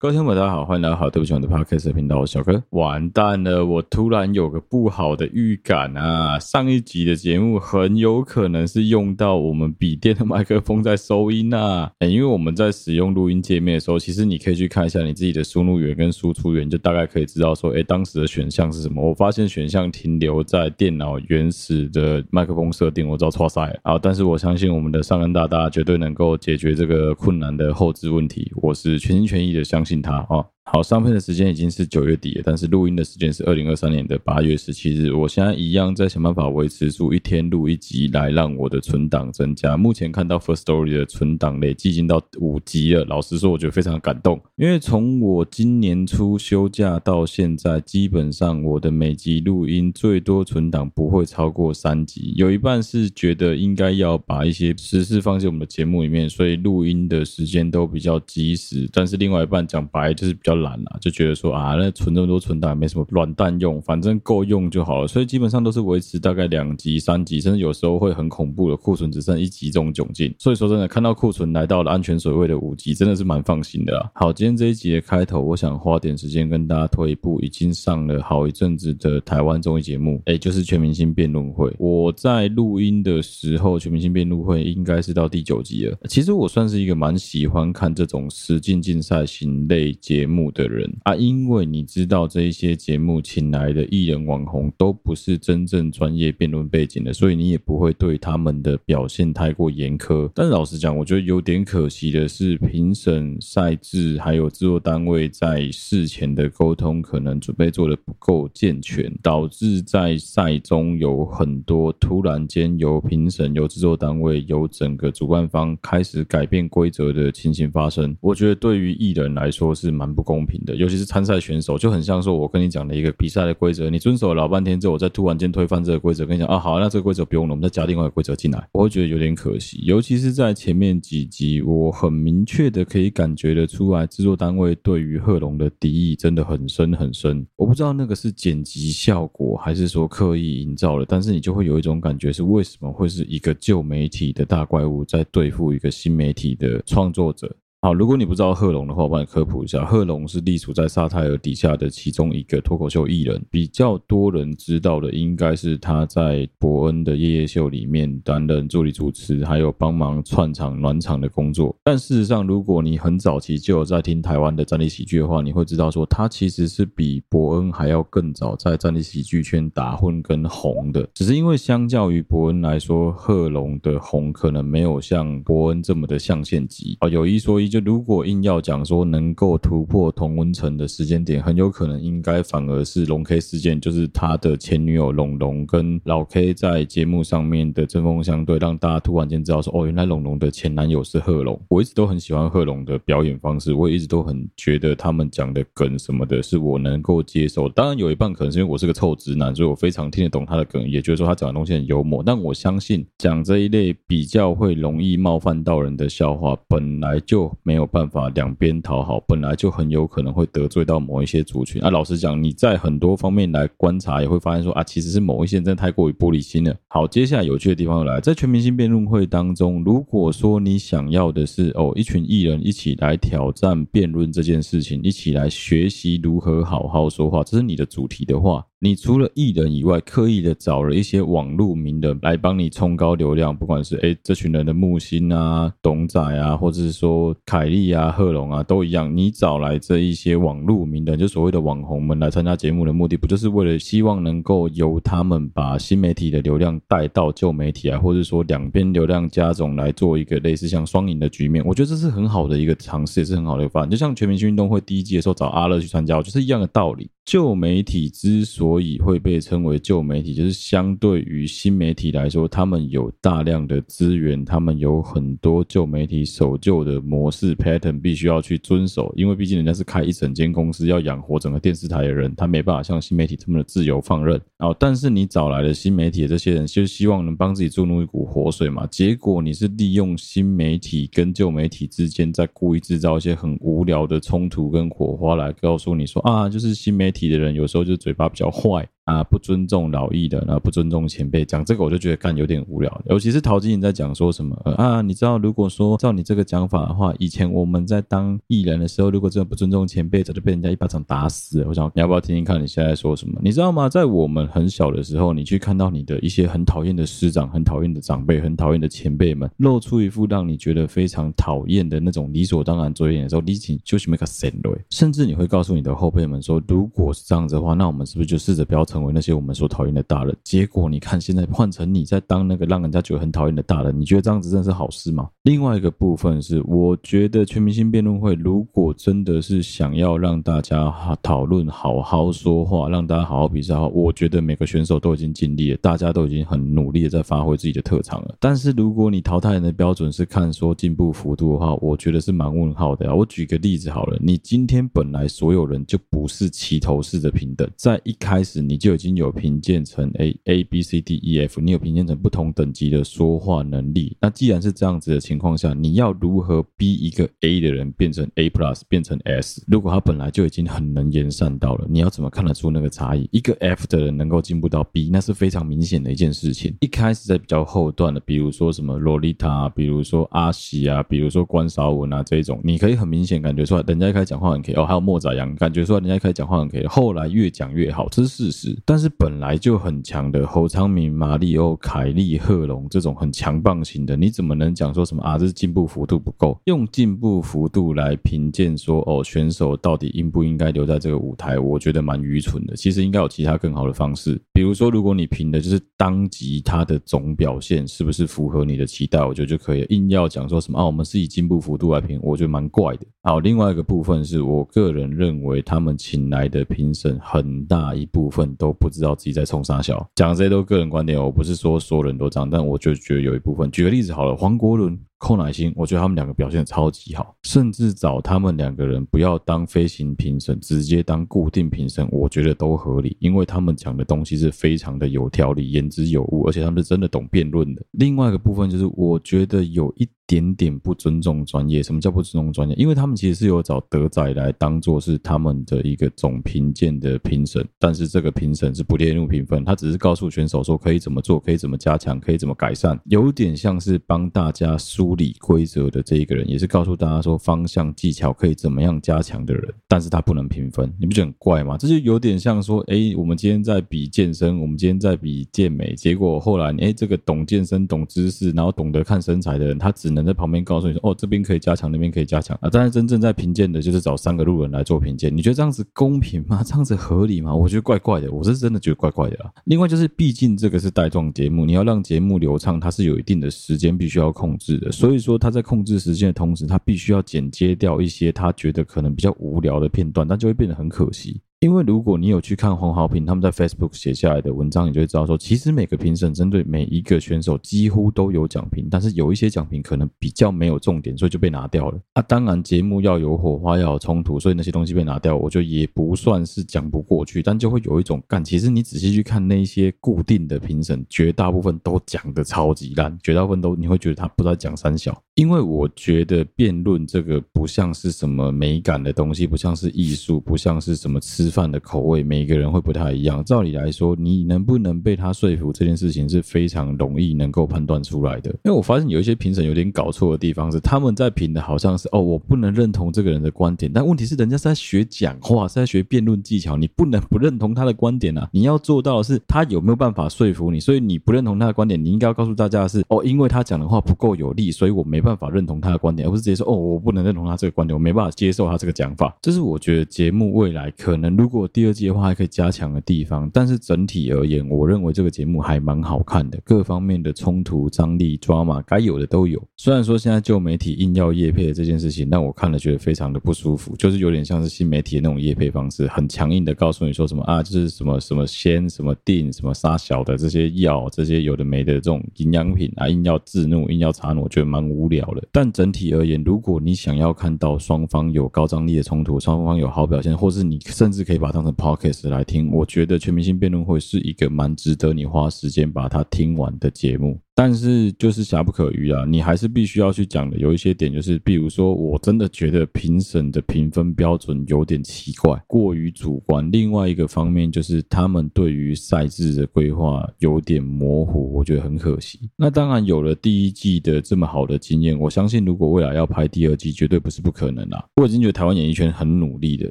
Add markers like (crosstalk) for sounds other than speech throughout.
各位听众大家好，欢迎来到好对不起我的 Podcast 频道，我小哥。完蛋了，我突然有个不好的预感啊！上一集的节目很有可能是用到我们笔电的麦克风在收音啊！(laughs) 因为我们在使用录音界面的时候，其实你可以去看一下你自己的输入源跟输出源，就大概可以知道说，哎，当时的选项是什么。我发现选项停留在电脑原始的麦克风设定，我知道错赛啊！但是我相信我们的尚恩大大绝对能够解决这个困难的后置问题，我是全心全意的相信。信他啊。好，上片的时间已经是九月底了，但是录音的时间是二零二三年的八月十七日。我现在一样在想办法维持住一天录一集，来让我的存档增加。目前看到 First Story 的存档累计已经到五集了。老实说，我觉得非常感动，因为从我今年初休假到现在，基本上我的每集录音最多存档不会超过三集。有一半是觉得应该要把一些时事放进我们的节目里面，所以录音的时间都比较及时。但是另外一半讲白就是比较。懒了，就觉得说啊，那存这么多存档没什么软蛋用，反正够用就好了。所以基本上都是维持大概两集、三集，甚至有时候会很恐怖的库存只剩一集这种窘境。所以说真的，看到库存来到了安全水位的五集，真的是蛮放心的啦。好，今天这一集的开头，我想花点时间跟大家推一部已经上了好一阵子的台湾综艺节目，哎，就是《全明星辩论会》。我在录音的时候，《全明星辩论会》应该是到第九集了。其实我算是一个蛮喜欢看这种实境竞赛型类节目的人啊，因为你知道这一些节目请来的艺人网红都不是真正专业辩论背景的，所以你也不会对他们的表现太过严苛。但老实讲，我觉得有点可惜的是，评审赛制还有制作单位在事前的沟通可能准备做得不够健全，导致在赛中有很多突然间由评审、由制作单位、由整个主办方开始改变规则的情形发生。我觉得对于艺人来说是蛮不公。公平的，尤其是参赛选手，就很像说，我跟你讲的一个比赛的规则，你遵守了老半天之后，我再突然间推翻这个规则，跟你讲啊，好，那这个规则不用了，我们再加另外一个规则进来，我会觉得有点可惜。尤其是在前面几集，我很明确的可以感觉得出来，制作单位对于贺龙的敌意真的很深很深。我不知道那个是剪辑效果，还是说刻意营造的，但是你就会有一种感觉，是为什么会是一个旧媒体的大怪物在对付一个新媒体的创作者？好，如果你不知道贺龙的话，我帮你科普一下。贺龙是隶属在沙泰尔底下的其中一个脱口秀艺人，比较多人知道的应该是他在伯恩的夜夜秀里面担任助理主持，还有帮忙串场暖场的工作。但事实上，如果你很早期就有在听台湾的战地喜剧的话，你会知道说他其实是比伯恩还要更早在战地喜剧圈打混跟红的。只是因为相较于伯恩来说，贺龙的红可能没有像伯恩这么的象限级啊。有一说一。就如果硬要讲说能够突破同温层的时间点，很有可能应该反而是龙 K 事件，就是他的前女友龙龙跟老 K 在节目上面的针锋相对，让大家突然间知道说，哦，原来龙龙的前男友是贺龙。我一直都很喜欢贺龙的表演方式，我也一直都很觉得他们讲的梗什么的，是我能够接受。当然有一半可能是因为我是个臭直男，所以我非常听得懂他的梗，也觉得说他讲的东西很幽默。但我相信讲这一类比较会容易冒犯到人的笑话，本来就。没有办法两边讨好，本来就很有可能会得罪到某一些族群。啊，老实讲，你在很多方面来观察，也会发现说啊，其实是某一些人真的太过于玻璃心了。好，接下来有趣的地方又来，在全明星辩论会当中，如果说你想要的是哦，一群艺人一起来挑战辩论这件事情，一起来学习如何好好说话，这是你的主题的话。你除了艺人以外，刻意的找了一些网络名人来帮你冲高流量，不管是诶这群人的木星啊、董仔啊，或者是说凯莉啊、贺龙啊，都一样。你找来这一些网络名人，就所谓的网红们来参加节目的目的，不就是为了希望能够由他们把新媒体的流量带到旧媒体啊，或者说两边流量加总来做一个类似像双赢的局面？我觉得这是很好的一个尝试，也是很好的一个方案。就像全明星运动会第一季的时候找阿乐去参加，就是一样的道理。旧媒体之所以会被称为旧媒体，就是相对于新媒体来说，他们有大量的资源，他们有很多旧媒体守旧的模式 pattern 必须要去遵守，因为毕竟人家是开一整间公司要养活整个电视台的人，他没办法像新媒体这么的自由放任。哦，但是你找来的新媒体的这些人，就希望能帮自己注入一股活水嘛。结果你是利用新媒体跟旧媒体之间，在故意制造一些很无聊的冲突跟火花，来告诉你说啊，就是新媒体。体的人有时候就嘴巴比较坏。啊，不尊重老艺的，然后不尊重前辈，讲这个我就觉得干有点无聊。尤其是陶晶莹在讲说什么啊，你知道，如果说照你这个讲法的话，以前我们在当艺人的时候，如果真的不尊重前辈，早就被人家一巴掌打死了。我想你要不要听听看你现在说什么？你知道吗？在我们很小的时候，你去看到你的一些很讨厌的师长、很讨厌的长辈、很讨厌的前辈们，露出一副让你觉得非常讨厌的那种理所当然嘴脸的时候，你请就是没个神了。甚至你会告诉你的后辈们说，如果是这样子的话，那我们是不是就试着不要成成为那些我们所讨厌的大人？结果你看，现在换成你在当那个让人家觉得很讨厌的大人，你觉得这样子真的是好事吗？另外一个部分是，我觉得全明星辩论会如果真的是想要让大家讨论、好好说话，让大家好好比赛的话，我觉得每个选手都已经尽力了，大家都已经很努力的在发挥自己的特长了。但是如果你淘汰人的标准是看说进步幅度的话，我觉得是蛮问号的啊。我举个例子好了，你今天本来所有人就不是齐头式的平等，在一开始你就已经有评鉴成 A A B C D E F，你有评鉴成不同等级的说话能力。那既然是这样子的情况下，你要如何逼一个 A 的人变成 A plus，变成 S？如果他本来就已经很能言善道了，你要怎么看得出那个差异？一个 F 的人能够进步到 B，那是非常明显的一件事情。一开始在比较后段的，比如说什么洛丽塔，比如说阿喜啊，比如说关韶文啊这种，你可以很明显感觉出来，人家一开始讲话很可以哦，还有莫宰阳，感觉出来人家一开始讲话很可以，后来越讲越好，这是事实。但是本来就很强的侯昌明、马里欧、凯利、贺龙这种很强棒型的，你怎么能讲说什么啊？这是进步幅度不够，用进步幅度来评鉴说哦，选手到底应不应该留在这个舞台？我觉得蛮愚蠢的。其实应该有其他更好的方式，比如说，如果你评的就是当集他的总表现是不是符合你的期待，我觉得就可以。硬要讲说什么啊，我们是以进步幅度来评，我觉得蛮怪的。好，另外一个部分是我个人认为他们请来的评审很大一部分都不知道自己在冲啥小，讲这些都个人观点，我不是说所有人都这样，但我就觉得有一部分。举个例子好了，黄国伦。寇乃馨，我觉得他们两个表现超级好，甚至找他们两个人不要当飞行评审，直接当固定评审，我觉得都合理，因为他们讲的东西是非常的有条理、言之有物，而且他们是真的懂辩论的。另外一个部分就是，我觉得有一点点不尊重专业。什么叫不尊重专业？因为他们其实是有找德仔来当做是他们的一个总评鉴的评审，但是这个评审是不列入评分，他只是告诉选手说可以怎么做，可以怎么加强，可以怎么改善，有点像是帮大家输。梳理规则的这一个人，也是告诉大家说方向技巧可以怎么样加强的人，但是他不能评分，你不觉得很怪吗？这就有点像说，哎，我们今天在比健身，我们今天在比健美，结果后来，哎，这个懂健身、懂知识，然后懂得看身材的人，他只能在旁边告诉你说，哦，这边可以加强，那边可以加强啊。但是真正在评鉴的，就是找三个路人来做评鉴，你觉得这样子公平吗？这样子合理吗？我觉得怪怪的，我是真的觉得怪怪的。另外就是，毕竟这个是带状节目，你要让节目流畅，它是有一定的时间必须要控制的。所以说他在控制时间的同时，他必须要剪接掉一些他觉得可能比较无聊的片段，那就会变得很可惜。因为如果你有去看黄豪平他们在 Facebook 写下来的文章，你就会知道说，其实每个评审针对每一个选手几乎都有奖评，但是有一些奖评可能比较没有重点，所以就被拿掉了。啊，当然节目要有火花，要有冲突，所以那些东西被拿掉，我觉得也不算是讲不过去，但就会有一种干。其实你仔细去看那些固定的评审，绝大部分都讲得超级烂，绝大部分都你会觉得他不知道讲三小。因为我觉得辩论这个不像是什么美感的东西，不像是艺术，不像是什么吃。饭的口味，每一个人会不太一样。照理来说，你能不能被他说服这件事情是非常容易能够判断出来的。因为我发现有一些评审有点搞错的地方是，他们在评的好像是哦，我不能认同这个人的观点，但问题是人家是在学讲话，是在学辩论技巧，你不能不认同他的观点啊。你要做到的是他有没有办法说服你，所以你不认同他的观点，你应该要告诉大家的是哦，因为他讲的话不够有力，所以我没办办法认同他的观点，而不是直接说哦，我不能认同他这个观点，我没办法接受他这个讲法。这是我觉得节目未来可能。如果第二季的话还可以加强的地方，但是整体而言，我认为这个节目还蛮好看的，各方面的冲突、张力、抓马，该有的都有。虽然说现在旧媒体硬要业配的这件事情，让我看了觉得非常的不舒服，就是有点像是新媒体的那种业配方式，很强硬的告诉你说什么啊，就是什么什么先、什么定、什么杀小的这些药，这些有的没的这种营养品啊，硬要自怒、硬要插怒，我觉得蛮无聊了。但整体而言，如果你想要看到双方有高张力的冲突，双方有好表现，或是你甚至可以把它当成 podcast 来听，我觉得全明星辩论会是一个蛮值得你花时间把它听完的节目。但是就是瑕不可逾啊，你还是必须要去讲的。有一些点就是，比如说，我真的觉得评审的评分标准有点奇怪，过于主观。另外一个方面就是，他们对于赛制的规划有点模糊，我觉得很可惜。那当然有了第一季的这么好的经验，我相信如果未来要拍第二季，绝对不是不可能啦。我已经觉得台湾演艺圈很努力的，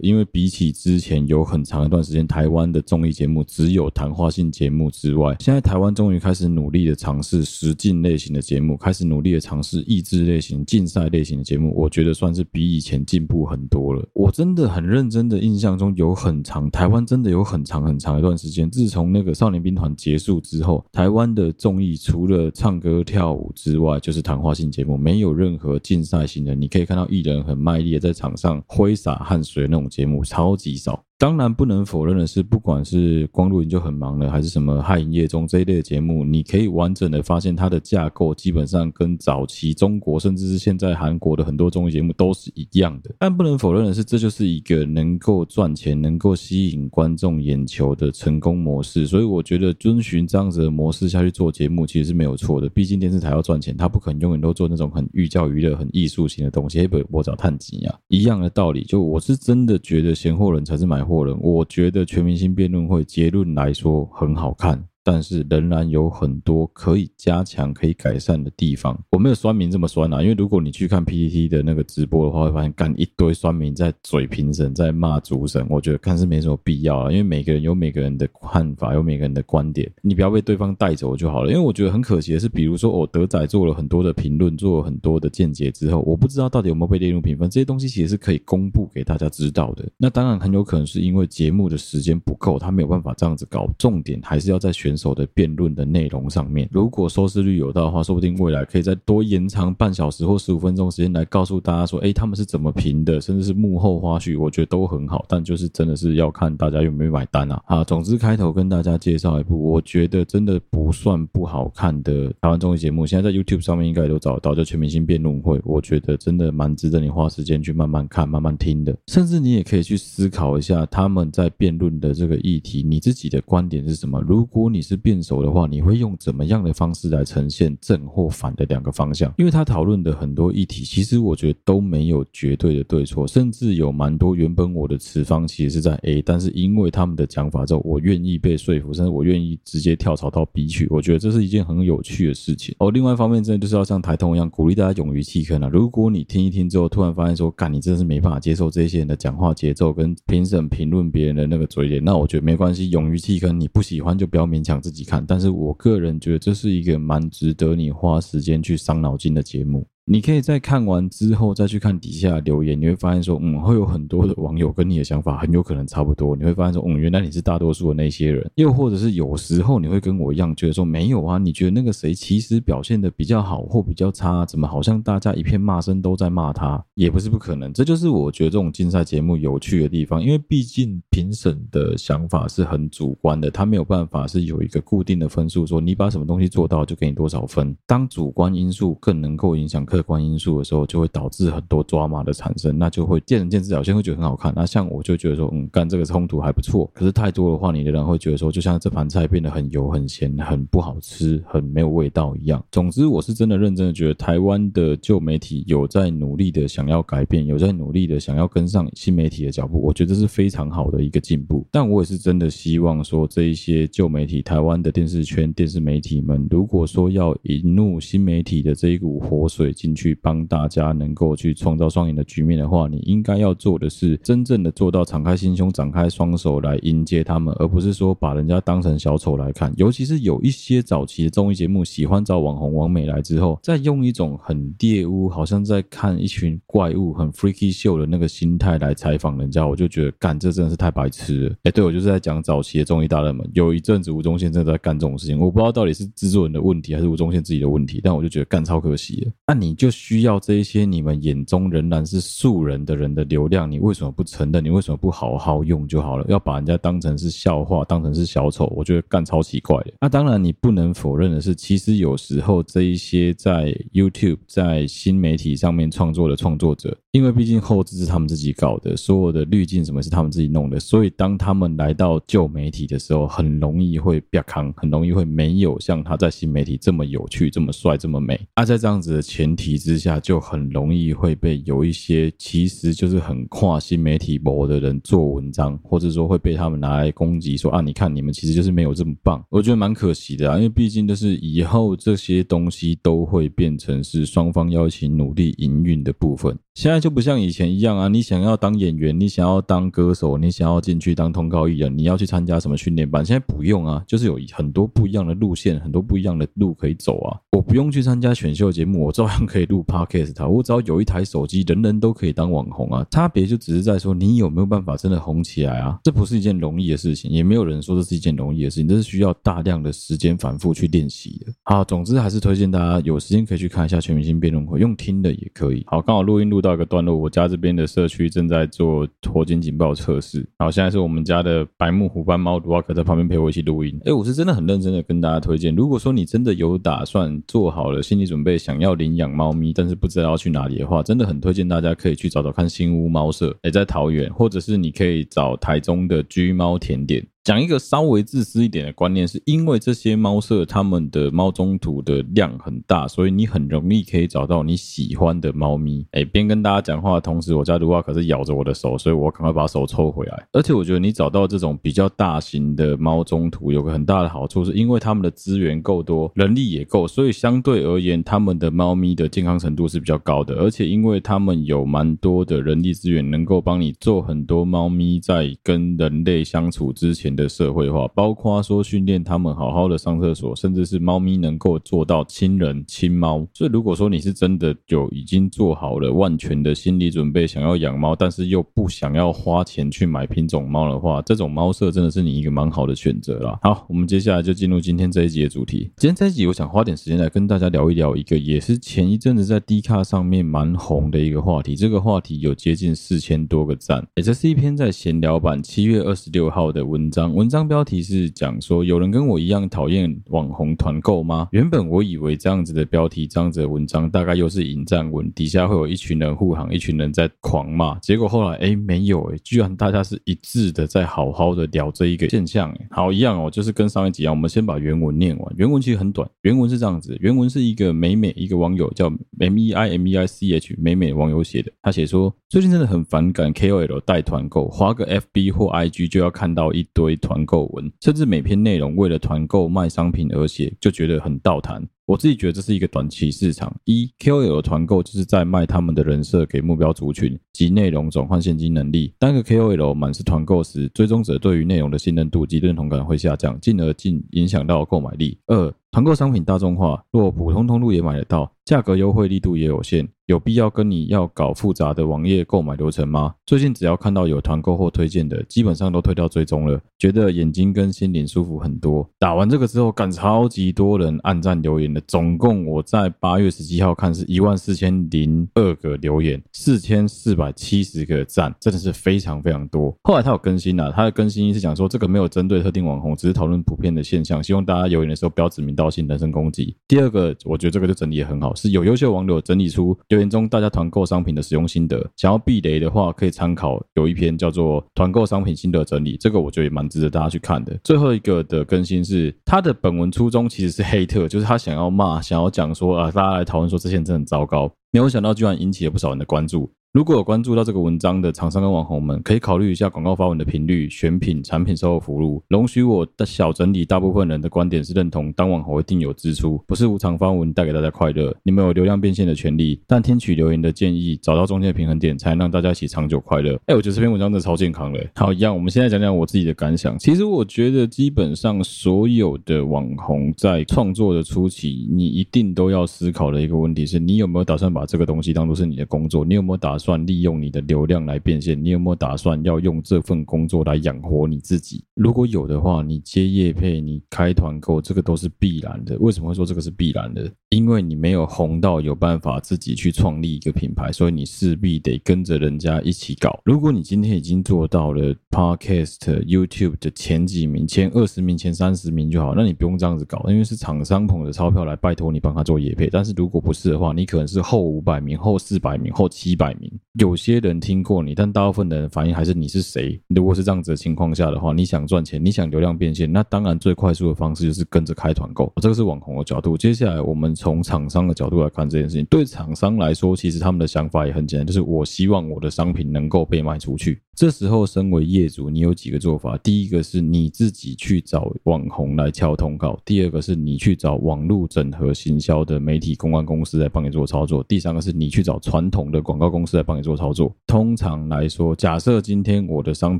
因为比起之前有很长一段时间，台湾的综艺节目只有谈话性节目之外，现在台湾终于开始努力的尝试。实境类型的节目开始努力的尝试益智类型、竞赛类型的节目，我觉得算是比以前进步很多了。我真的很认真的印象中，有很长台湾真的有很长很长一段时间，自从那个少年兵团结束之后，台湾的综艺除了唱歌跳舞之外，就是谈话性节目，没有任何竞赛型的。你可以看到艺人很卖力的在场上挥洒汗水那种节目，超级少。当然不能否认的是，不管是光录影就很忙了，还是什么汉营业中这一类的节目，你可以完整的发现它的架构基本上跟早期中国甚至是现在韩国的很多综艺节目都是一样的。但不能否认的是，这就是一个能够赚钱、能够吸引观众眼球的成功模式。所以我觉得遵循这样子的模式下去做节目，其实是没有错的。毕竟电视台要赚钱，它不可能永远都做那种很寓教于乐、很艺术型的东西。不，我找探吉啊，一样的道理。就我是真的觉得闲货人才是买我觉得全明星辩论会结论来说很好看。但是仍然有很多可以加强、可以改善的地方。我没有酸民这么酸啊，因为如果你去看 PTT 的那个直播的话，会发现干一堆酸民在嘴评审，在骂主审。我觉得看是没什么必要啊，因为每个人有每个人的看法，有每个人的观点，你不要被对方带走就好了。因为我觉得很可惜的是，比如说我德仔做了很多的评论，做了很多的见解之后，我不知道到底有没有被列入评分。这些东西其实是可以公布给大家知道的。那当然很有可能是因为节目的时间不够，他没有办法这样子搞。重点还是要在选手的辩论的内容上面，如果收视率有到的话，说不定未来可以再多延长半小时或十五分钟时间来告诉大家说，哎，他们是怎么评的，甚至是幕后花絮，我觉得都很好。但就是真的是要看大家有没有买单啊！啊，总之开头跟大家介绍一部我觉得真的不算不好看的台湾综艺节目，现在在 YouTube 上面应该都找得到，叫《全明星辩论会》，我觉得真的蛮值得你花时间去慢慢看、慢慢听的。甚至你也可以去思考一下他们在辩论的这个议题，你自己的观点是什么？如果你是辩手的话，你会用怎么样的方式来呈现正或反的两个方向？因为他讨论的很多议题，其实我觉得都没有绝对的对错，甚至有蛮多原本我的持方其实是在 A，但是因为他们的讲法之后，我愿意被说服，甚至我愿意直接跳槽到 B 去。我觉得这是一件很有趣的事情。哦，另外一方面，真的就是要像台通一样，鼓励大家勇于弃坑啊！如果你听一听之后，突然发现说，干，你真的是没办法接受这些人的讲话节奏跟评审评论别人的那个嘴脸，那我觉得没关系，勇于弃坑，你不喜欢就不要勉强自己看，但是。我个人觉得这是一个蛮值得你花时间去伤脑筋的节目。你可以在看完之后再去看底下留言，你会发现说，嗯，会有很多的网友跟你的想法很有可能差不多。你会发现说，嗯，原来你是大多数的那些人。又或者是有时候你会跟我一样觉得说，没有啊，你觉得那个谁其实表现的比较好或比较差，怎么好像大家一片骂声都在骂他，也不是不可能。这就是我觉得这种竞赛节目有趣的地方，因为毕竟评审的想法是很主观的，他没有办法是有一个固定的分数，说你把什么东西做到就给你多少分。当主观因素更能够影响客观因素的时候，就会导致很多抓马的产生，那就会见仁见智。有些人会觉得很好看，那像我就觉得说，嗯，干这个冲突还不错。可是太多的话，你的人会觉得说，就像这盘菜变得很油、很咸、很不好吃、很没有味道一样。总之，我是真的认真的觉得，台湾的旧媒体有在努力的想要改变，有在努力的想要跟上新媒体的脚步。我觉得是非常好的一个进步。但我也是真的希望说，这一些旧媒体、台湾的电视圈、电视媒体们，如果说要引入新媒体的这一股活水去。帮大家能够去创造双赢的局面的话，你应该要做的是真正的做到敞开心胸、展开双手来迎接他们，而不是说把人家当成小丑来看。尤其是有一些早期的综艺节目，喜欢找网红、网美来之后，再用一种很玷污，好像在看一群怪物、很 freaky show 的那个心态来采访人家，我就觉得干这真的是太白痴了。哎，对，我就是在讲早期的综艺大热门，有一阵子吴宗宪正在干这种事情，我不知道到底是制作人的问题还是吴宗宪自己的问题，但我就觉得干超可惜了。那你就。需要这一些你们眼中仍然是素人的人的流量，你为什么不承认？你为什么不好好用就好了？要把人家当成是笑话，当成是小丑，我觉得干超奇怪的。那当然，你不能否认的是，其实有时候这一些在 YouTube、在新媒体上面创作的创作者。因为毕竟后置是他们自己搞的，所有的滤镜什么是他们自己弄的，所以当他们来到旧媒体的时候，很容易会变康，很容易会没有像他在新媒体这么有趣、这么帅、这么美。那、在这样子的前提之下，就很容易会被有一些其实就是很跨新媒体博的人做文章，或者说会被他们拿来攻击，说啊，你看你们其实就是没有这么棒。我觉得蛮可惜的啊，因为毕竟就是以后这些东西都会变成是双方要一起努力营运的部分。现在就不像以前一样啊，你想要当演员，你想要当歌手，你想要进去当通告艺人，你要去参加什么训练班？现在不用啊，就是有很多不一样的路线，很多不一样的路可以走啊。我不用去参加选秀节目，我照样可以录 podcast。我只要有一台手机，人人都可以当网红啊。差别就只是在说你有没有办法真的红起来啊？这不是一件容易的事情，也没有人说这是一件容易的事情，这是需要大量的时间反复去练习的。好，总之还是推荐大家有时间可以去看一下全明星辩论会，用听的也可以。好，刚好录音录到一个段落，我家这边的社区正在做火警警报测试。好，现在是我们家的白木虎斑猫卢瓦克在旁边陪我一起录音。哎，我是真的很认真的跟大家推荐，如果说你真的有打算做好了心理准备，想要领养猫咪，但是不知道要去哪里的话，真的很推荐大家可以去找找看新屋猫舍，也在桃园，或者是你可以找台中的居猫甜点。讲一个稍微自私一点的观念，是因为这些猫舍他们的猫中途的量很大，所以你很容易可以找到你喜欢的猫咪。哎，边跟大家讲话的同时，我家卢瓦可是咬着我的手，所以我赶快把手抽回来。而且我觉得你找到这种比较大型的猫中途，有个很大的好处，是因为他们的资源够多，人力也够，所以相对而言，他们的猫咪的健康程度是比较高的。而且因为他们有蛮多的人力资源，能够帮你做很多猫咪在跟人类相处之前的社会化，包括说训练他们好好的上厕所，甚至是猫咪能够做到亲人亲猫。所以如果说你是真的就已经做好了万全的心理准备，想要养猫，但是又不想要花钱去买品种猫的话，这种猫舍真的是你一个蛮好的选择啦。好，我们接下来就进入今天这一集的主题。今天这一集，我想花点时间来跟大家聊一聊一个也是前一阵子在 D 卡上面蛮红的一个话题。这个话题有接近四千多个赞，也这是一篇在闲聊版七月二十六号的文章，文章。标题是讲说有人跟我一样讨厌网红团购吗？原本我以为这样子的标题、这样子的文章大概又是引战文，底下会有一群人护航，一群人在狂骂。结果后来哎没有哎，居然大家是一致的在好好的聊这一个现象哎，好一样哦，就是跟上一集一样，我们先把原文念完。原文其实很短，原文是这样子，原文是一个美美一个网友叫 M E I M E I C H 美美网友写的，他写说最近真的很反感 K O L 带团购，划个 F B 或 I G 就要看到一堆团购。文，甚至每篇内容为了团购卖商品而写，就觉得很倒谈。我自己觉得这是一个短期市场。一 KOL 团购就是在卖他们的人设给目标族群及内容转换现金能力。当个 KOL 满是团购时，追踪者对于内容的信任度及认同感会下降，进而进影响到购买力。二团购商品大众化，若普通通路也买得到，价格优惠力度也有限。有必要跟你要搞复杂的网页购买流程吗？最近只要看到有团购或推荐的，基本上都推掉追踪了，觉得眼睛跟心灵舒服很多。打完这个之后，干超级多人按赞留言的，总共我在八月十七号看是一万四千零二个留言，四千四百七十个赞，真的是非常非常多。后来他有更新了，他的更新是讲说这个没有针对特定网红，只是讨论普遍的现象，希望大家留言的时候不要指名道性、人身攻击。第二个，我觉得这个就整理得很好，是有优秀网友整理出。留言中大家团购商品的使用心得，想要避雷的话，可以参考有一篇叫做《团购商品心得整理》，这个我觉得也蛮值得大家去看的。最后一个的更新是他的本文初衷其实是黑特，就是他想要骂，想要讲说啊，大家来讨论说这些真的很糟糕，没有想到居然引起了不少人的关注。如果有关注到这个文章的厂商跟网红们，可以考虑一下广告发文的频率、选品、产品售后服务。容许我的小整理，大部分人的观点是认同当网红一定有支出，不是无偿发文带给大家快乐。你们有流量变现的权利，但听取留言的建议，找到中间的平衡点，才能让大家一起长久快乐。哎，我觉得这篇文章真的超健康嘞。好，一样，我们现在讲讲我自己的感想。其实我觉得基本上所有的网红在创作的初期，你一定都要思考的一个问题是，你有没有打算把这个东西当做是你的工作？你有没有打算？利用你的流量来变现，你有没有打算要用这份工作来养活你自己？如果有的话，你接业配，你开团购，这个都是必然的。为什么会说这个是必然的？因为你没有红到有办法自己去创立一个品牌，所以你势必得跟着人家一起搞。如果你今天已经做到了 Podcast、YouTube 的前几名、前二十名、前三十名就好，那你不用这样子搞，因为是厂商捧着钞票来拜托你帮他做业配。但是如果不是的话，你可能是后五百名、后四百名、后七百名。有些人听过你，但大部分的人反应还是你是谁？如果是这样子的情况下的话，你想赚钱，你想流量变现，那当然最快速的方式就是跟着开团购。这个是网红的角度。接下来我们从厂商的角度来看这件事情。对厂商来说，其实他们的想法也很简单，就是我希望我的商品能够被卖出去。这时候，身为业主，你有几个做法？第一个是你自己去找网红来敲通告；第二个是你去找网络整合行销的媒体公关公司来帮你做操作；第三个是你去找传统的广告公司来帮你做操作。通常来说，假设今天我的商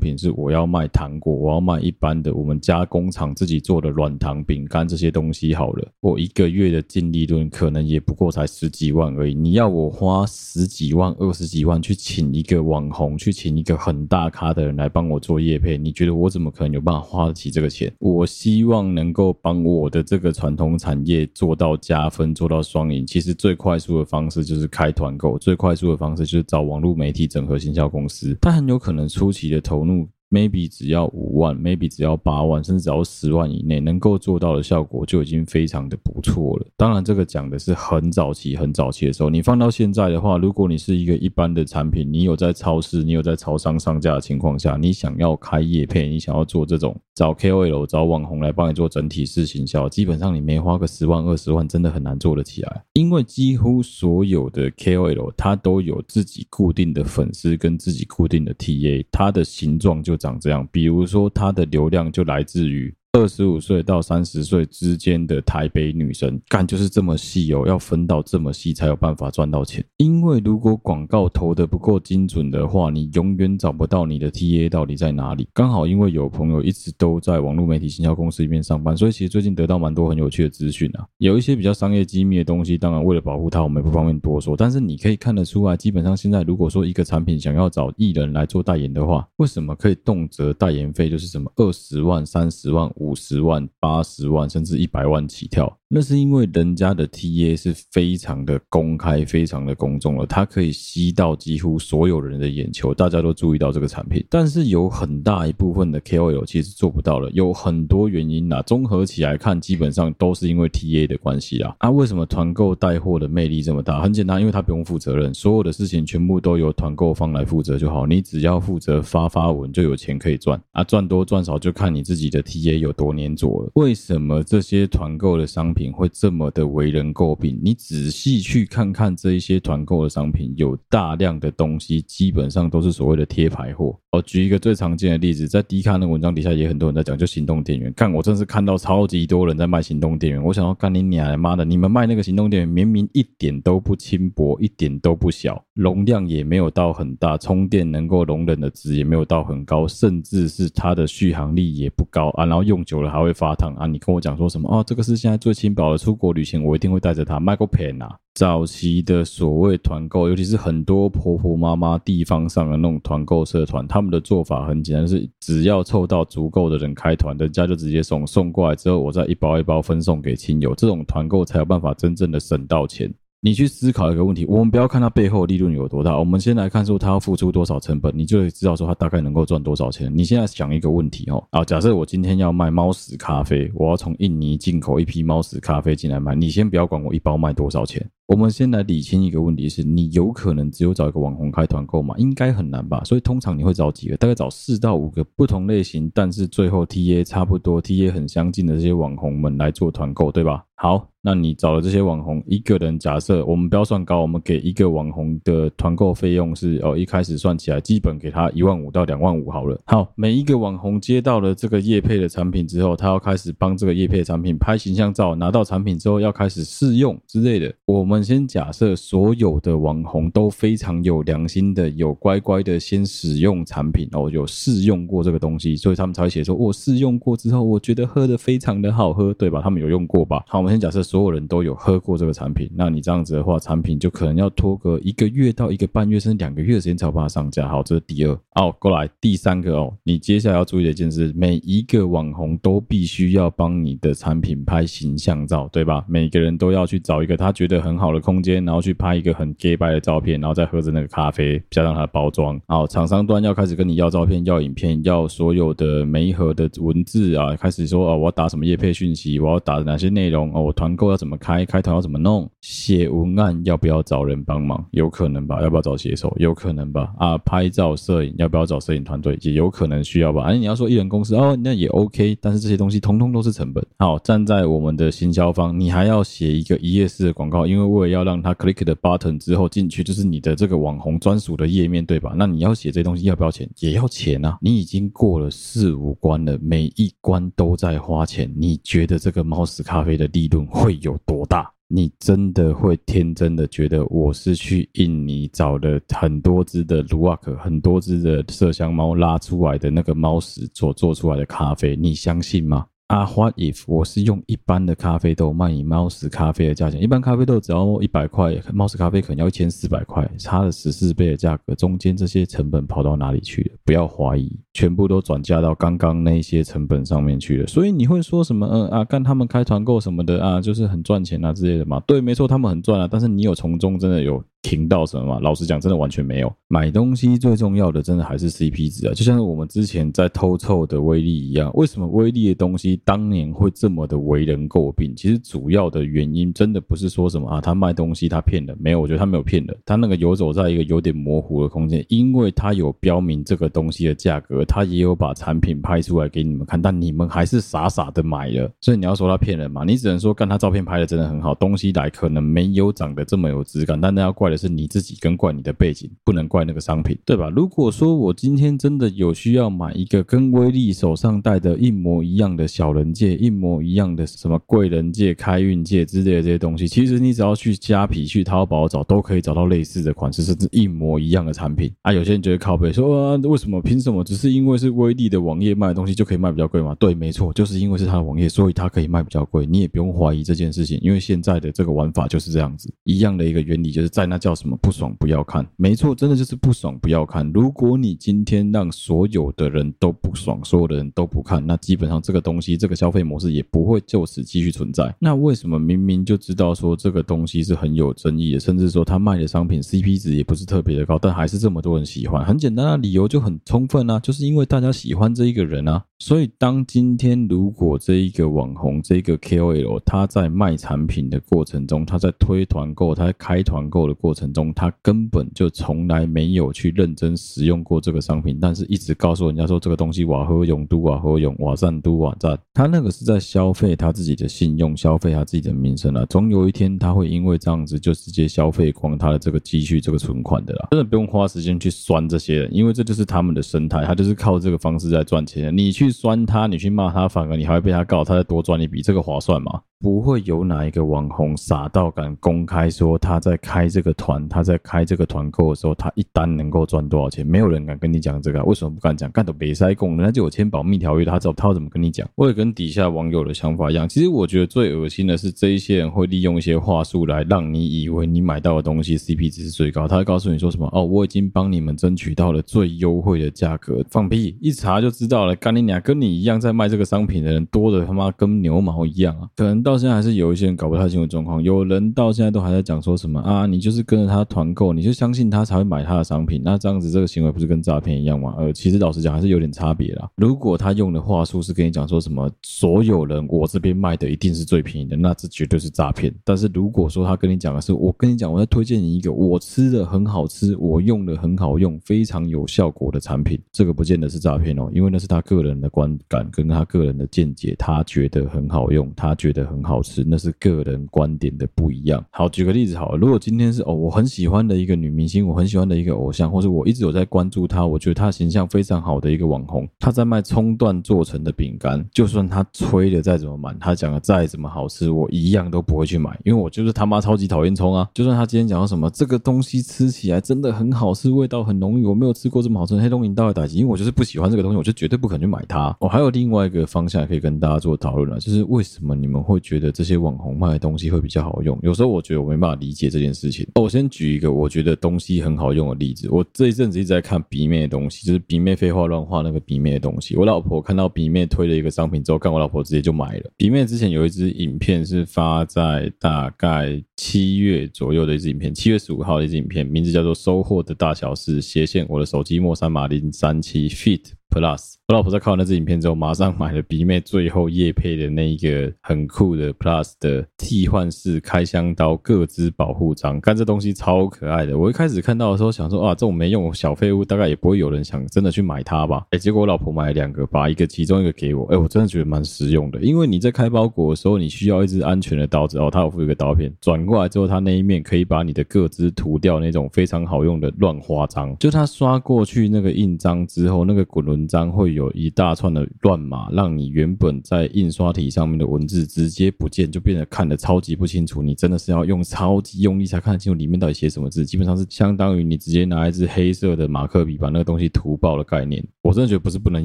品是我要卖糖果，我要卖一般的我们家工厂自己做的软糖、饼干这些东西好了，我一个月的净利润可能也不过才十几万而已。你要我花十几万、二十几万去请一个网红，去请一个很大咖的人来帮我做业配，你觉得我怎么可能有办法花得起这个钱？我希望能够帮我的这个传统产业做到加分，做到双赢。其实最快速的方式就是开团购，最快速的方式就是找网络媒体整合行销公司。他很有可能出奇的投入。Maybe 只要五万，maybe 只要八万，甚至只要十万以内，能够做到的效果就已经非常的不错了。当然，这个讲的是很早期、很早期的时候。你放到现在的话，如果你是一个一般的产品，你有在超市，你有在超商上架的情况下，你想要开业配，你想要做这种找 KOL、找网红来帮你做整体式行销，基本上你没花个十万、二十万，真的很难做得起来。因为几乎所有的 KOL 他都有自己固定的粉丝跟自己固定的 TA，它的形状就长这样，比如说它的流量就来自于。二十五岁到三十岁之间的台北女生，干就是这么细哦，要分到这么细才有办法赚到钱。因为如果广告投的不够精准的话，你永远找不到你的 TA 到底在哪里。刚好因为有朋友一直都在网络媒体行销公司里面上班，所以其实最近得到蛮多很有趣的资讯啊。有一些比较商业机密的东西，当然为了保护它，我们也不方便多说。但是你可以看得出来，基本上现在如果说一个产品想要找艺人来做代言的话，为什么可以动辄代言费就是什么二十万、三十万？五十万、八十万，甚至一百万起跳。那是因为人家的 TA 是非常的公开、非常的公众了，它可以吸到几乎所有人的眼球，大家都注意到这个产品。但是有很大一部分的 KOL 其实做不到了，有很多原因啦。综合起来看，基本上都是因为 TA 的关系啦。啊，为什么团购带货的魅力这么大？很简单，因为他不用负责任，所有的事情全部都由团购方来负责就好，你只要负责发发文就有钱可以赚啊，赚多赚少就看你自己的 TA 有多黏着了。为什么这些团购的商品会这么的为人诟病？你仔细去看看这一些团购的商品，有大量的东西基本上都是所谓的贴牌货。我举一个最常见的例子，在迪卡那文章底下也很多人在讲，就行动电源。干，我真是看到超级多人在卖行动电源。我想要干你娘妈的！你们卖那个行动电源，明明一点都不轻薄，一点都不小，容量也没有到很大，充电能够容忍的值也没有到很高，甚至是它的续航力也不高啊。然后用用久了还会发烫啊！你跟我讲说什么？哦，这个是现在最轻薄的，出国旅行我一定会带着它。卖个骗啊！早期的所谓团购，尤其是很多婆婆妈妈地方上的那种团购社团，他们的做法很简单，是只要凑到足够的人开团，人家就直接送，送过来之后，我再一包一包分送给亲友，这种团购才有办法真正的省到钱。你去思考一个问题，我们不要看它背后利润有多大，我们先来看说它要付出多少成本，你就会知道说它大概能够赚多少钱。你现在想一个问题哦，啊，假设我今天要卖猫屎咖啡，我要从印尼进口一批猫屎咖啡进来卖，你先不要管我一包卖多少钱，我们先来理清一个问题是，你有可能只有找一个网红开团购吗？应该很难吧？所以通常你会找几个？大概找四到五个不同类型，但是最后 TA 差不多，TA 很相近的这些网红们来做团购，对吧？好。那你找了这些网红，一个人假设我们不要算高，我们给一个网红的团购费用是哦，一开始算起来基本给他一万五到两万五好了。好，每一个网红接到了这个叶配的产品之后，他要开始帮这个叶配产品拍形象照，拿到产品之后要开始试用之类的。我们先假设所有的网红都非常有良心的，有乖乖的先使用产品哦，有试用过这个东西，所以他们才会写说，我试用过之后，我觉得喝的非常的好喝，对吧？他们有用过吧？好，我们先假设。所有人都有喝过这个产品，那你这样子的话，产品就可能要拖个一个月到一个半月，甚至两个月的时间才有办法上架。好，这是第二。哦，过来第三个哦，你接下来要注意的一件事，每一个网红都必须要帮你的产品拍形象照，对吧？每个人都要去找一个他觉得很好好的空间，然后去拍一个很假掰的照片，然后再喝着那个咖啡，加上它的包装。好，厂商端要开始跟你要照片、要影片、要所有的每一盒的文字啊，开始说啊，我要打什么业配讯息，我要打哪些内容哦，我团购要怎么开，开团要怎么弄，写文案要不要找人帮忙？有可能吧？要不要找写手？有可能吧？啊，拍照摄影要不要找摄影团队？也有可能需要吧？哎，你要说艺人公司哦，那也 OK，但是这些东西通通都是成本。好，站在我们的行销方，你还要写一个一页式的广告，因为为了要让他 click 的 button 之后进去，就是你的这个网红专属的页面，对吧？那你要写这东西要不要钱？也要钱啊！你已经过了四五关了，每一关都在花钱，你觉得这个猫屎咖啡的利润会有多大？你真的会天真的觉得我是去印尼找了很多只的卢瓦克，很多只的麝香猫拉出来的那个猫屎所做出来的咖啡，你相信吗？啊，What if 我是用一般的咖啡豆卖你猫屎咖啡的价钱？一般咖啡豆只要一百块，猫屎咖啡可能要一千四百块，差了十四倍的价格，中间这些成本跑到哪里去了？不要怀疑，全部都转嫁到刚刚那些成本上面去了。所以你会说什么？嗯啊，干他们开团购什么的啊，就是很赚钱啊之类的嘛？对，没错，他们很赚啊。但是你有从中真的有？听到什么吗？老实讲，真的完全没有。买东西最重要的，真的还是 CP 值啊！就像我们之前在偷臭的威力一样，为什么威力的东西当年会这么的为人诟病？其实主要的原因，真的不是说什么啊，他卖东西他骗人，没有，我觉得他没有骗人，他那个游走在一个有点模糊的空间，因为他有标明这个东西的价格，他也有把产品拍出来给你们看，但你们还是傻傻的买了。所以你要说他骗人嘛？你只能说，干他照片拍的真的很好，东西来可能没有长得这么有质感，但那要怪。或者是你自己跟怪你的背景，不能怪那个商品，对吧？如果说我今天真的有需要买一个跟威力手上戴的一模一样的小人戒，一模一样的什么贵人戒、开运戒之类的这些东西，其实你只要去虾皮、去淘宝找，都可以找到类似的款式，甚至一模一样的产品啊。有些人觉得靠北说啊，为什么？凭什么？只是因为是威力的网页卖的东西就可以卖比较贵吗？对，没错，就是因为是他的网页，所以他可以卖比较贵。你也不用怀疑这件事情，因为现在的这个玩法就是这样子，一样的一个原理，就是在那。叫什么不爽不要看，没错，真的就是不爽不要看。如果你今天让所有的人都不爽，所有的人都不看，那基本上这个东西这个消费模式也不会就此继续存在。那为什么明明就知道说这个东西是很有争议的，甚至说他卖的商品 CP 值也不是特别的高，但还是这么多人喜欢？很简单啊，理由就很充分啊，就是因为大家喜欢这一个人啊。所以当今天如果这一个网红这一个 KOL 他在卖产品的过程中，他在推团购，他在开团购的过程。中，他根本就从来没有去认真使用过这个商品，但是一直告诉人家说这个东西瓦合用都瓦合用瓦赞都瓦赞，他那个是在消费他自己的信用，消费他自己的名声啊。总有一天他会因为这样子就直接消费光他的这个积蓄、这个存款的啦。真的不用花时间去酸这些人，因为这就是他们的生态，他就是靠这个方式在赚钱。你去去酸他，你去骂他，反而你还会被他告，他再多赚一笔，这个划算吗？不会有哪一个网红傻到敢公开说他在开这个团，他在开这个团购的时候，他一单能够赚多少钱？没有人敢跟你讲这个，为什么不敢讲？干的别塞供，人家就有签保密条约，他知道他要怎么跟你讲？我也跟底下网友的想法一样，其实我觉得最恶心的是这一些人会利用一些话术来让你以为你买到的东西 CP 值是最高，他会告诉你说什么？哦，我已经帮你们争取到了最优惠的价格，放屁！一查就知道了，干你娘，跟你一样在卖这个商品的人多的他妈跟牛毛一样啊，可能。到现在还是有一些人搞不太清楚状况，有人到现在都还在讲说什么啊，你就是跟着他团购，你就相信他才会买他的商品，那这样子这个行为不是跟诈骗一样吗？呃，其实老实讲还是有点差别啦。如果他用的话术是跟你讲说什么所有人我这边卖的一定是最便宜的，那这绝对是诈骗。但是如果说他跟你讲的是我跟你讲，我在推荐你一个我吃的很好吃，我用的很好用，非常有效果的产品，这个不见得是诈骗哦，因为那是他个人的观感跟他个人的见解，他觉得很好用，他觉得很。很好吃，那是个人观点的不一样。好，举个例子好了，如果今天是哦，我很喜欢的一个女明星，我很喜欢的一个偶像，或者我一直有在关注她，我觉得她形象非常好的一个网红，她在卖葱段做成的饼干，就算她吹的再怎么满，她讲的再怎么好吃，我一样都不会去买，因为我就是他妈超级讨厌葱啊！就算她今天讲到什么这个东西吃起来真的很好吃，味道很浓郁，我没有吃过这么好吃的黑龙江大袋鸡，因为我就是不喜欢这个东西，我就绝对不可能去买它。我、还有另外一个方向可以跟大家做讨论了，就是为什么你们会觉得这些网红卖的东西会比较好用？有时候我觉得我没办法理解这件事情。我先举一个我觉得东西很好用的例子。我这一阵子一直在看笔妹的东西，就是笔妹废话乱画那个笔妹的东西。我老婆看到笔妹推了一个商品之后，看我老婆直接就买了。笔妹之前有一支影片是发在大概七月左右的一支影片，七月十五号的一支影片，名字叫做“收获的大小事”，斜线我的手机莫山码零三七 Fit。Plus，我老婆在看完那支影片之后，马上买了鼻妹最后夜配的那一个很酷的 Plus 的替换式开箱刀各支保护章，看这东西超可爱的。我一开始看到的时候想说啊，这种没用小废物，大概也不会有人想真的去买它吧？哎，结果我老婆买了两个，把一个其中一个给我，哎，我真的觉得蛮实用的。因为你在开包裹的时候，你需要一支安全的刀子哦，它有附一个刀片，转过来之后，它那一面可以把你的各支涂掉那种非常好用的乱花章，就它刷过去那个印章之后，那个滚轮章会有。一大串的乱码，让你原本在印刷体上面的文字直接不见，就变得看得超级不清楚。你真的是要用超级用力才看得清楚里面到底写什么字，基本上是相当于你直接拿一支黑色的马克笔把那个东西涂爆的概念。我真的觉得不是不能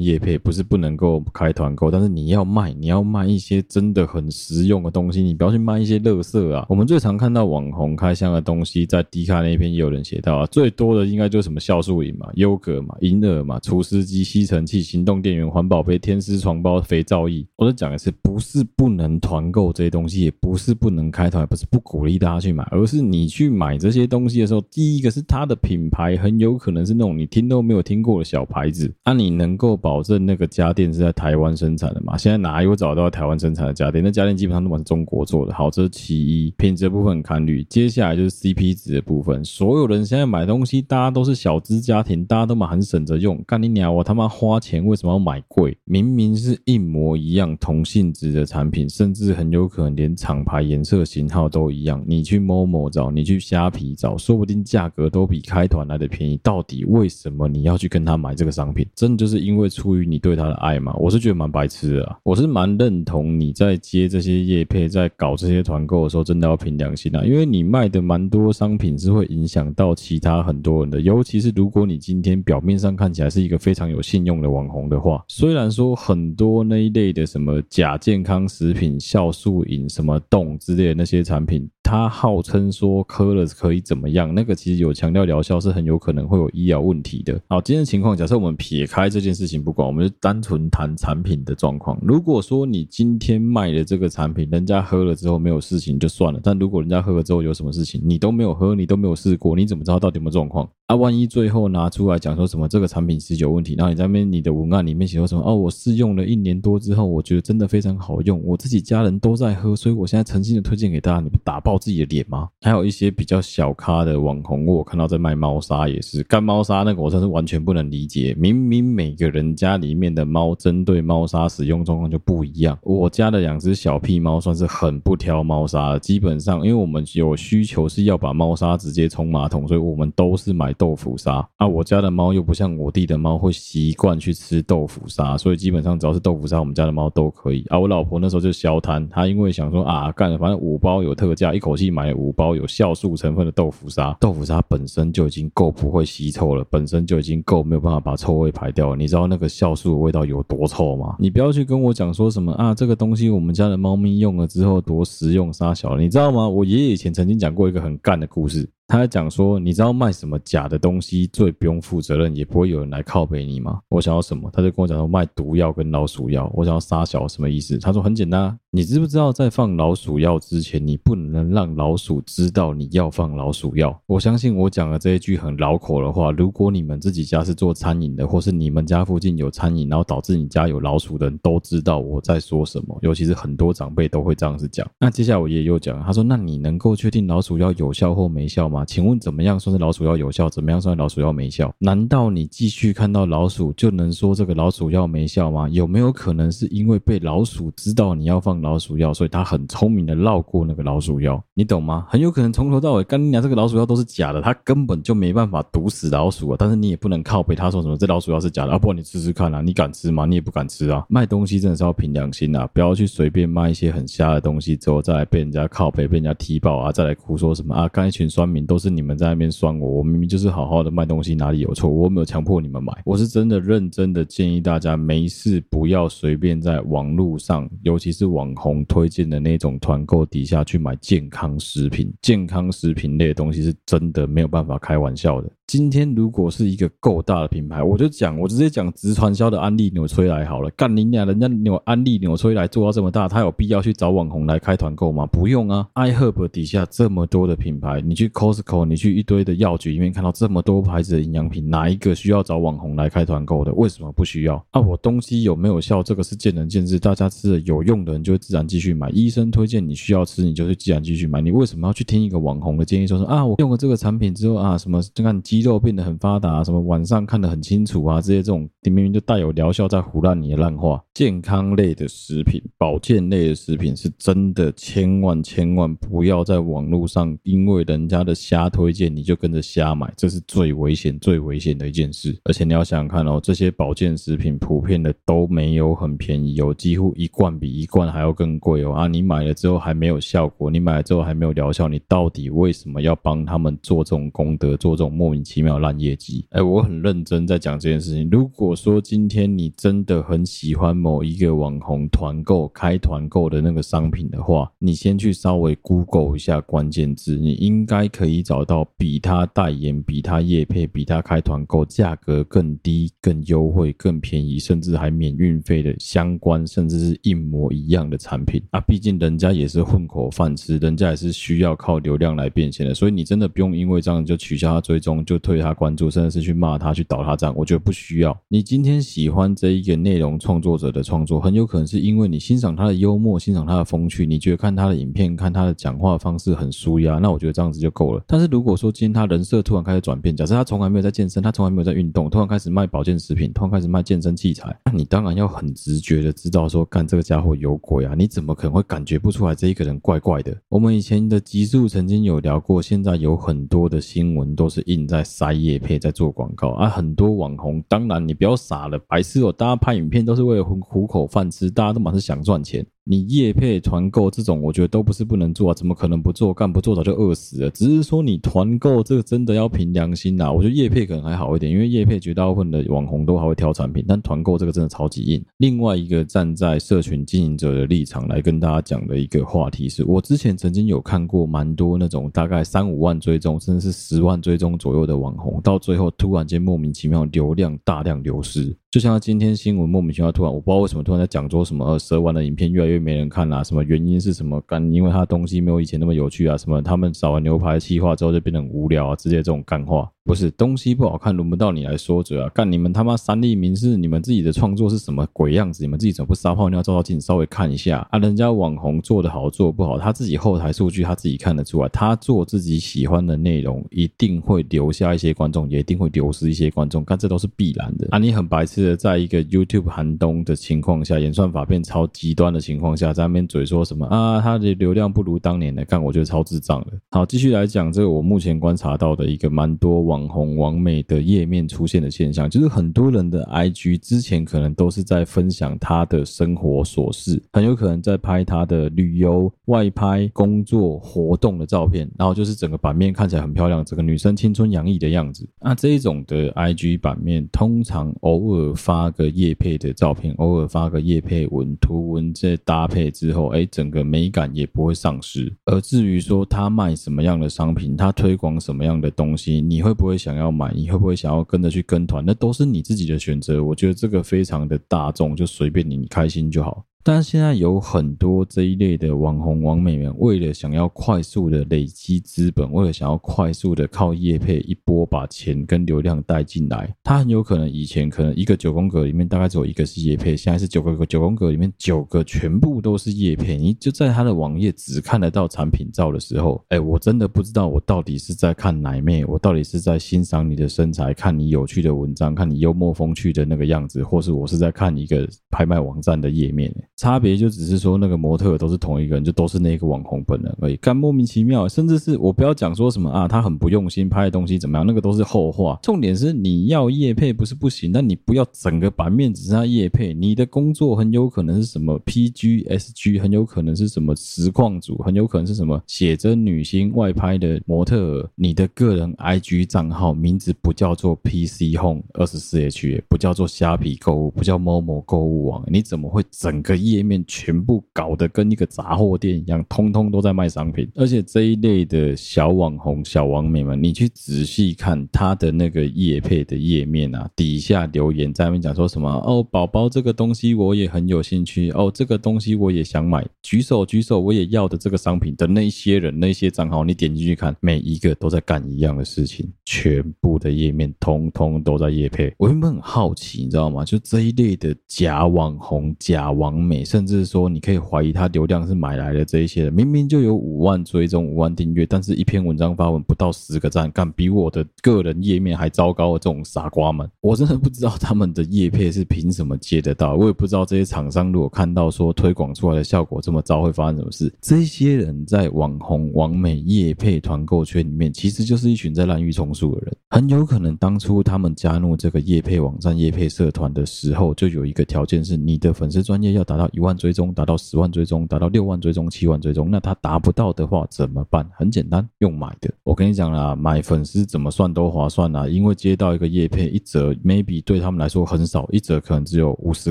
业配，不是不能够开团购，但是你要卖，你要卖一些真的很实用的东西，你不要去卖一些垃圾啊。我们最常看到网红开箱的东西，在迪卡那一篇也有人写到啊，最多的应该就是什么酵素饮嘛、优格嘛、银耳嘛、除湿机、吸尘器、行动。电源、环保杯、天丝床包、肥皂液，我在讲的是，不是不能团购这些东西，也不是不能开团，也不是不鼓励大家去买，而是你去买这些东西的时候，第一个是它的品牌很有可能是那种你听都没有听过的小牌子，那、你能够保证那个家电是在台湾生产的吗？现在哪有找到台湾生产的家电？那家电基本上都是中国做的。好，这是其一，品质部分很堪虑。接下来就是 CP 值的部分，所有人现在买东西，大家都是小资家庭，大家都蛮很省着用。干你娘，我他妈花钱为为什么？要买贵，明明是一模一样同性质的产品，甚至很有可能连厂牌、颜色、型号都一样。你去 Momo 找，你去虾皮找，说不定价格都比开团来的便宜。到底为什么你要去跟他买这个商品？真的就是因为出于你对他的爱吗？我是觉得蛮白痴的啊。我是蛮认同你在接这些业配，在搞这些团购的时候，真的要凭良心啊。因为你卖的蛮多商品是会影响到其他很多人的，尤其是如果你今天表面上看起来是一个非常有信用的网红的。话虽然说很多那一类的什么假健康食品、酵素饮、什么冻之类的那些产品，它号称说喝了可以怎么样？那个其实有强调疗效，是很有可能会有医疗问题的。好，今天的情况，假设我们撇开这件事情不管，我们就单纯谈产品的状况。如果说你今天卖的这个产品，人家喝了之后没有事情就算了，但如果人家喝了之后有什么事情，你都没有喝，你都没有试过，你怎么知道到底有没有状况？啊，万一最后拿出来讲说什么这个产品是有问题，然后你在那边你的文案里面写说什么哦，我试用了一年多之后，我觉得真的非常好用，我自己家人都在喝，所以我现在诚心的推荐给大家，你们打爆自己的脸吗？还有一些比较小咖的网红，我看到在卖猫砂也是干猫砂，那个我真是完全不能理解。明明每个人家里面的猫针对猫砂使用状况就不一样，我家的两只小屁猫算是很不挑猫砂的，基本上因为我们有需求是要把猫砂直接冲马桶，所以我们都是买。豆腐砂啊，我家的猫又不像我弟的猫会习惯去吃豆腐砂，所以基本上只要是豆腐砂，我们家的猫都可以啊。我老婆那时候就消摊，她因为想说啊，干，反正五包有特价，一口气买五包有酵素成分的豆腐砂。豆腐砂本身就已经够不会吸臭了，本身就已经够没有办法把臭味排掉了。你知道那个酵素的味道有多臭吗？你不要去跟我讲说什么啊，这个东西我们家的猫咪用了之后多实用杀小，你知道吗？我爷爷以前曾经讲过一个很干的故事。他还讲说，你知道卖什么假的东西最不用负责任，也不会有人来靠北你吗？我想要什么，他就跟我讲说卖毒药跟老鼠药。我想要杀小什么意思？他说很简单，你知不知道在放老鼠药之前，你不能让老鼠知道你要放老鼠药？我相信我讲的这一句很绕口的话，如果你们自己家是做餐饮的，或是你们家附近有餐饮，然后导致你家有老鼠的人都知道我在说什么。尤其是很多长辈都会这样子讲。那接下来我爷爷又讲，他说那你能够确定老鼠药有效或没效吗？请问怎么样？算是老鼠药有效，怎么样算老鼠药没效？难道你继续看到老鼠就能说这个老鼠药没效吗？有没有可能是因为被老鼠知道你要放老鼠药，所以它很聪明的绕过那个老鼠药？你懂吗？很有可能从头到尾，干你娘这个老鼠药都是假的，它根本就没办法毒死老鼠啊！但是你也不能靠背他说什么这老鼠药是假的啊？不然你吃吃看啊，你敢吃吗？你也不敢吃啊！卖东西真的是要凭良心啊，不要去随便卖一些很瞎的东西，之后再来被人家靠背，被人家踢爆啊，再来哭说什么啊？刚一群酸民都是你们在那边酸我，我明明。就是好好的卖东西，哪里有错？我没有强迫你们买，我是真的认真的建议大家，没事不要随便在网络上，尤其是网红推荐的那种团购底下去买健康食品，健康食品类的东西是真的没有办法开玩笑的。今天如果是一个够大的品牌，我就讲，我直接讲直传销的安利纽崔莱好了。干你俩，人家纽安利纽崔莱做到这么大，他有必要去找网红来开团购吗？不用啊。iHerb 底下这么多的品牌，你去口你去一堆的药局里面看到这么多牌子的营养品，哪一个需要找网红来开团购的？为什么不需要？啊，我东西有没有效？这个是见仁见智。大家吃了有用的人就会自然继续买。医生推荐你需要吃，你就会自然继续买。你为什么要去听一个网红的建议说说啊？我用了这个产品之后啊，什么就看肌肉变得很发达，什么晚上看得很清楚啊，这些这种明明就带有疗效在胡乱你的烂话。健康类的食品、保健类的食品是真的，千万千万不要在网络上因为人家的瞎推荐你就跟着瞎买，这是最危险、最危险的一件事。而且你要想想看哦，这些保健食品普遍的都没有很便宜哦，几乎一罐比一罐还要更贵哦。啊，你买了之后还没有效果，你买了之后还没有疗效，你到底为什么要帮他们做这种功德，做这种莫名其妙烂业绩？哎，我很认真在讲这件事情。如果说今天你真的很喜欢某一个网红团购开团购的那个商品的话，你先去稍微 Google 一下关键字，你应该可以你找到比他代言、比他业配、比他开团购价格更低、更优惠、更便宜，甚至还免运费的相关，甚至是一模一样的产品啊！毕竟人家也是混口饭吃，人家也是需要靠流量来变现的，所以你真的不用因为这样就取消他追踪，就退他关注，甚至是去骂他、去倒他账，我觉得不需要。你今天喜欢这一个内容创作者的创作，很有可能是因为你欣赏他的幽默，欣赏他的风趣，你觉得看他的影片、看他的讲话方式很舒压，那我觉得这样子就够了。但是如果说今天他人设突然开始转变，假设他从来没有在健身，他从来没有在运动，突然开始卖保健食品，突然开始卖健身器材，那你当然要很直觉的知道说，干这个家伙有鬼啊！你怎么可能会感觉不出来这一个人怪怪的？我们以前的集数曾经有聊过，现在有很多的新闻都是印在塞叶配，在做广告啊，很多网红，当然你不要傻了，白痴哦，大家拍影片都是为了糊糊口饭吃，大家都满是想赚钱。你业配团购这种，我觉得都不是不能做啊，怎么可能不做？干不做早就饿死了。只是说你团购这个真的要凭良心呐。我觉得业配可能还好一点，因为业配绝大部分的网红都还会挑产品，但团购这个真的超级硬。另外一个站在社群经营者的立场来跟大家讲的一个话题是，我之前曾经有看过蛮多那种大概三五万追踪，甚至是十万追踪左右的网红，到最后突然间莫名其妙流量大量流失。就像今天新闻莫名其妙突然，我不知道为什么突然在讲说什么蛇丸的影片越来越没人看啦、什么原因是什么？干因为他东西没有以前那么有趣啊，什么他们找完牛排气化之后就变得很无聊啊，直接这种干话。不是东西不好看，轮不到你来说嘴啊！干你们他妈三立名是，你们自己的创作是什么鬼样子？你们自己怎么不撒泡尿照照镜，稍微看一下啊？人家网红做的好做不好，他自己后台数据他自己看得出来。他做自己喜欢的内容，一定会留下一些观众，也一定会流失一些观众。干这都是必然的啊！你很白痴的，在一个 YouTube 寒冬的情况下，演算法变超极端的情况下，在那边嘴说什么啊？他的流量不如当年的，干我觉得超智障的。好，继续来讲这个，我目前观察到的一个蛮多网。网红网美的页面出现的现象，就是很多人的 IG 之前可能都是在分享他的生活琐事，很有可能在拍他的旅游、外拍、工作、活动的照片，然后就是整个版面看起来很漂亮，整个女生青春洋溢的样子。那这一种的 IG 版面，通常偶尔发个业配的照片，偶尔发个业配文图文这搭配之后，哎，整个美感也不会丧失。而至于说他卖什么样的商品，他推广什么样的东西，你会不会？会想要买，你 (laughs) 会不会想要跟着去跟团？那都是你自己的选择。我觉得这个非常的大众，就随便你，你开心就好。但现在有很多这一类的网红、网美们，为了想要快速的累积资本，为了想要快速的靠业配一波把钱跟流量带进来，他很有可能以前可能一个九宫格里面大概只有一个是业配，现在是九个九宫格里面九个全部都是业配。你就在他的网页只看得到产品照的时候，哎，我真的不知道我到底是在看奶妹，我到底是在欣赏你的身材，看你有趣的文章，看你幽默风趣的那个样子，或是我是在看一个拍卖网站的页面。差别就只是说那个模特都是同一个人，就都是那个网红本人而已，干莫名其妙，甚至是我不要讲说什么啊，他很不用心拍的东西怎么样，那个都是后话。重点是你要业配不是不行，但你不要整个版面只是他业配，你的工作很有可能是什么 PGSG，很有可能是什么实况组，很有可能是什么写真女星外拍的模特，你的个人 IG 账号名字不叫做 PC Home 二十四 H，不叫做虾皮购物，不叫 Momo 购物网，你怎么会整个？页面全部搞得跟一个杂货店一样，通通都在卖商品。而且这一类的小网红、小网美们，你去仔细看他的那个业配的页面啊，底下留言在那边讲说什么哦，宝宝这个东西我也很有兴趣哦，这个东西我也想买，举手举手我也要的这个商品的那些人、那些账号，你点进去看，每一个都在干一样的事情，全部的页面通通都在业配。我原本很好奇，你知道吗？就这一类的假网红、假网美，甚至说你可以怀疑他流量是买来的这一些人，明明就有五万追踪、五万订阅，但是一篇文章发文不到十个赞，干比我的个人页面还糟糕的这种傻瓜们，我真的不知道他们的业配是凭什么接得到。我也不知道这些厂商如果看到说推广出来的效果这么糟，会发生什么事。这些人在网红、网美业配团购圈里面，其实就是一群在滥竽充数的人。很有可能当初他们加入这个业配网站、业配社团的时候，就有一个条件是你的粉丝专业要达到一万追踪，达到十万追踪，达到六万追踪、七万追踪。那他达不到的话怎么办？很简单，用买的。我跟你讲啦，买粉丝怎么算都划算啦，因为接到一个叶配，一折 maybe 对他们来说很少，一折可能只有五十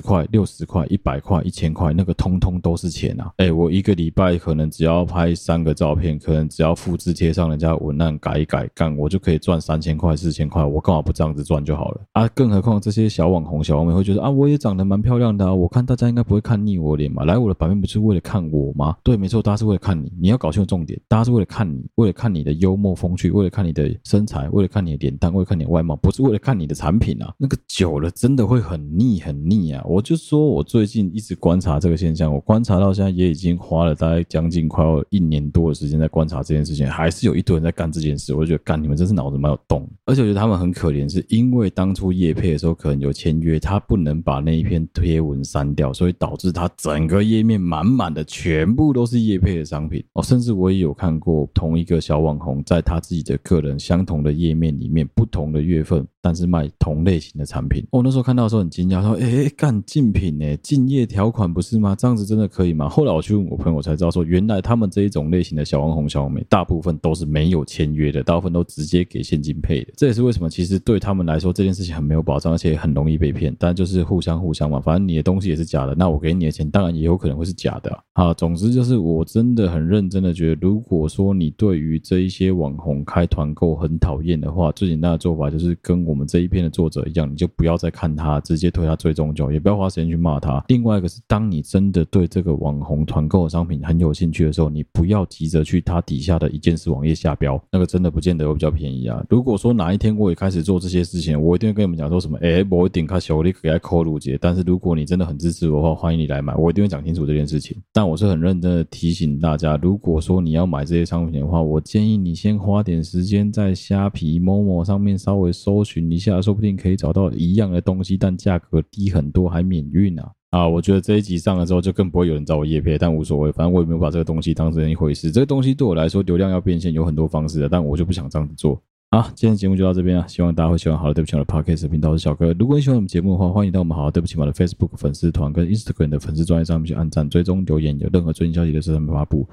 块、六十块、一百块、一千块，那个通通都是钱啊！哎，我一个礼拜可能只要拍三个照片，可能只要复制贴上人家文案改一改，干我就可以赚三千块、四千块，我干嘛不这样子赚就好了啊？更何况这些小网红、小网美会觉得啊，我也长得蛮漂亮的啊，我看大家应该不会看腻我脸嘛，来我的版面不是为了看我吗？对，没错，大家是为了看你，你要搞清楚重点，大家是为了看你，为了看你的幽默风趣，为了看你的身材，为了看你的脸蛋，为了看你的外貌，不是为了看你的产品啊，那个久了真的会很腻，很腻啊！我就说我最近一直观察这个现象，我观察到现在也已经花了大概将近快要一年多的时间在观察这件事情，还是有一堆人在干这件事，我就觉得干你们真是脑子蛮有洞，而且我觉得他们很可怜，是因为当初叶配的时候可能有签约，他不能把那一篇贴文删掉，所以导致他整个页面满满的全部都是叶配的商品。哦，甚至我也有看过同一个小网红在他自己的个人相同的页面里面不同的月份，但是卖同类型的产品，我那时候看到的时候很惊讶，说：“哎，干竞品呢？竞业条款不是吗？这样子真的可以吗？”后来我去问我朋友，才知道说，原来他们这一种类型的小网红、小网美，大部分都是没有签约的，大部分都直接给现金配的。这也是为什么，其实对他们来说这件事情很没有保障，而且很容易被骗。但就是互相互相嘛，反正你的东西也是假的，那我给你的钱当然也有可能会是假的。啊，总之就是我真的很认真的觉得，如果说你对于这一些网红开团购很讨厌的话，最简单的做法就是跟我我们这一篇的作者一样，你就不要再看他，直接推他追踪就，也不要花时间去骂他。另外一个是，当你真的对这个网红团购的商品很有兴趣的时候，你不要急着去他底下的一件式网页下标，那个真的不见得会比较便宜啊。如果说哪一天我也开始做这些事情，我一定会跟你们讲说什么，哎，我一定卡小力给他扣路节。但是如果你真的很支持我的话，欢迎你来买，我一定会讲清楚这件事情。但我是很认真的提醒大家，如果说你要买这些商品的话，我建议你先花点时间在虾皮、某某上面稍微搜寻一下，说不定可以找到一样的东西，但价格低很多，还免运啊！啊，我觉得这一集上了之后，就更不会有人找我业配，但无所谓，反正我也没有把这个东西当成一回事。这个东西对我来说，流量要变现有很多方式的，但我就不想这样子做。啊，今天节目就到这边了，希望大家会喜欢。好了，对不起，我的 Podcast 频道是小哥。如果你喜欢我们节目的话，欢迎到我们好了，对不起，我的 Facebook 粉丝团跟 Instagram 的粉丝专页上面去按赞、追踪、留言，有任何最新消息的时候，他们发布。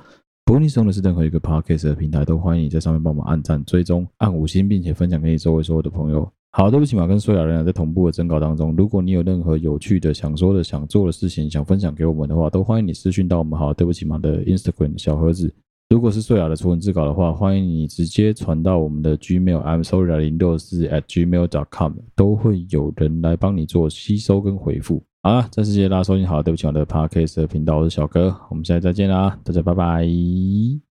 不论你使用的是任何一个 Podcast 的平台，都欢迎你在上面帮我们按赞、追踪、按五星，并且分享给你周围所有的朋友。好，对不起嘛，跟所有人在同步的征稿当中，如果你有任何有趣的、想说的、想做的事情，想分享给我们的话，都欢迎你私讯到我们好，对不起嘛的 Instagram 小盒子。如果是穗雅的图文字稿的话，欢迎你直接传到我们的 Gmail I'm sorry 零六四 at gmail dot com，都会有人来帮你做吸收跟回复。好了，再次谢谢大家收听，好，对不起嘛的 Podcast 频道，我是小哥，我们下次再见啦，大家拜拜。